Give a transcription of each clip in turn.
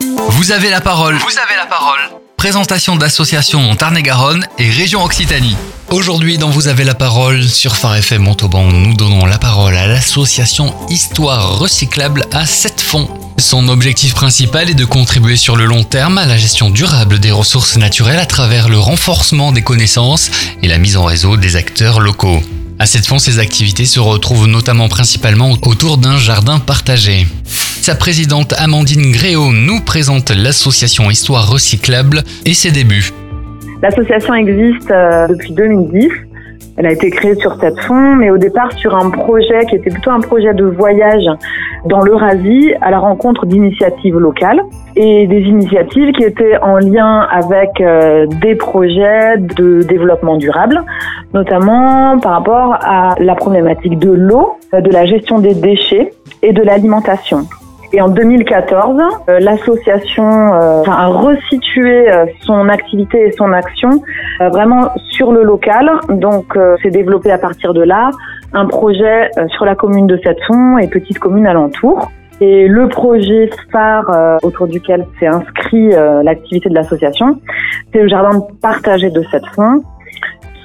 Vous avez la parole. Vous avez la parole. Présentation d'associations Tarn-et-Garonne et région Occitanie. Aujourd'hui, dans Vous avez la parole sur Phare FM Montauban, nous donnons la parole à l'association Histoire Recyclable à 7 fonds. Son objectif principal est de contribuer sur le long terme à la gestion durable des ressources naturelles à travers le renforcement des connaissances et la mise en réseau des acteurs locaux. À cette fin, ces activités se retrouvent notamment principalement autour d'un jardin partagé. Sa présidente Amandine Gréau nous présente l'association Histoire Recyclable et ses débuts. L'association existe euh, depuis 2010 elle a été créée sur cette fond, mais au départ sur un projet qui était plutôt un projet de voyage dans l'Eurasie à la rencontre d'initiatives locales et des initiatives qui étaient en lien avec euh, des projets de développement durable, notamment par rapport à la problématique de l'eau, de la gestion des déchets et de l'alimentation. Et en 2014, euh, l'association euh, a resitué euh, son activité et son action vraiment sur le local. Donc, c'est développé à partir de là un projet sur la commune de Sept-Fonds et petites communes alentours. Et le projet phare autour duquel s'est inscrit l'activité de l'association, c'est le jardin partagé de Sept-Fonds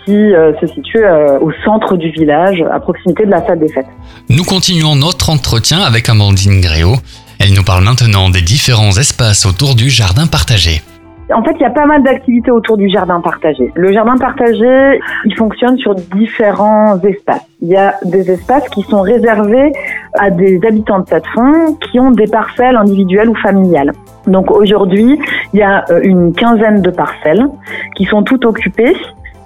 qui se situe au centre du village, à proximité de la salle des fêtes. Nous continuons notre entretien avec Amandine Gréau. Elle nous parle maintenant des différents espaces autour du jardin partagé. En fait, il y a pas mal d'activités autour du jardin partagé. Le jardin partagé, il fonctionne sur différents espaces. Il y a des espaces qui sont réservés à des habitants de cette fond qui ont des parcelles individuelles ou familiales. Donc aujourd'hui, il y a euh, une quinzaine de parcelles qui sont toutes occupées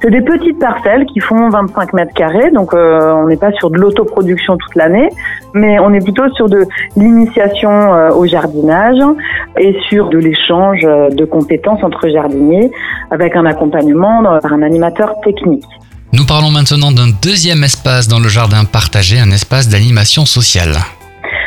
c'est des petites parcelles qui font 25 mètres carrés, donc euh, on n'est pas sur de l'autoproduction toute l'année, mais on est plutôt sur de l'initiation euh, au jardinage et sur de l'échange euh, de compétences entre jardiniers avec un accompagnement par un animateur technique. Nous parlons maintenant d'un deuxième espace dans le jardin partagé, un espace d'animation sociale.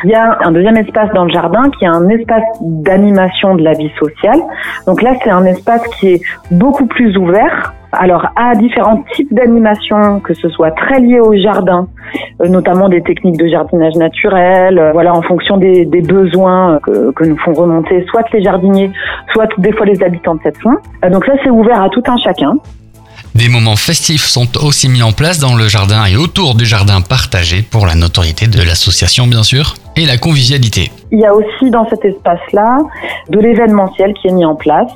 Il y a un deuxième espace dans le jardin qui est un espace d'animation de la vie sociale. Donc là, c'est un espace qui est beaucoup plus ouvert. Alors à différents types d'animation, que ce soit très lié au jardin, euh, notamment des techniques de jardinage naturel, euh, voilà en fonction des, besoins que, que, nous font remonter soit les jardiniers, soit des fois les habitants de cette zone. Euh, donc ça c'est ouvert à tout un chacun. Des moments festifs sont aussi mis en place dans le jardin et autour du jardin partagé pour la notoriété de l'association bien sûr et la convivialité. Il y a aussi dans cet espace-là de l'événementiel qui est mis en place,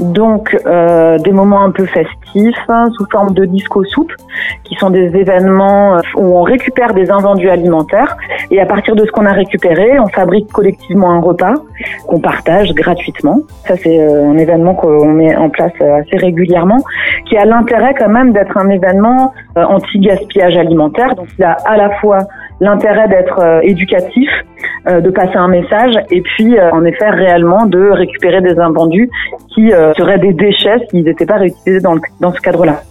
donc euh, des moments un peu festifs hein, sous forme de disco soupe, qui sont des événements euh, où on récupère des invendus alimentaires et à partir de ce qu'on a récupéré, on fabrique collectivement un repas qu'on partage gratuitement. Ça c'est euh, un événement qu'on met en place assez régulièrement, qui a l'intérêt quand même d'être un événement anti-gaspillage alimentaire. Donc il a à la fois l'intérêt d'être éducatif euh, de passer un message et puis euh, en effet réellement de récupérer des invendus qui euh, seraient des déchets s'ils n'étaient pas réutilisés dans, dans ce cadre-là.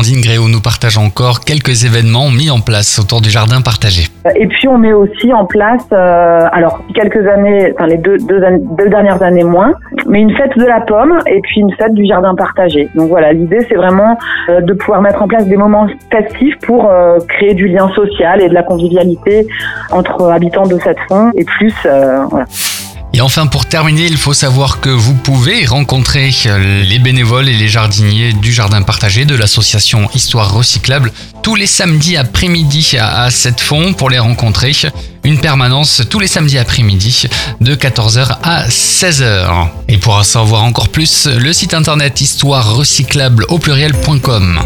Amandine Gréau nous partage encore quelques événements mis en place autour du jardin partagé. Et puis on met aussi en place, euh, alors quelques années, enfin les deux, dernières années moins, mais une fête de la pomme et puis une fête du jardin partagé. Donc voilà, l'idée c'est vraiment euh, de pouvoir mettre en place des moments festifs pour euh, créer du lien social et de la convivialité entre habitants de cette fond et plus. Et enfin, pour terminer, il faut savoir que vous pouvez rencontrer euh, les bénévoles et les jardiniers du jardin partagé de l'association Histoire Recyclable tous les samedis après-midi à 7 fonds pour les rencontrer. Une permanence tous les samedis après-midi de 14h à 16h. Et pour en savoir encore plus, le site internet histoire recyclable au pluriel.com.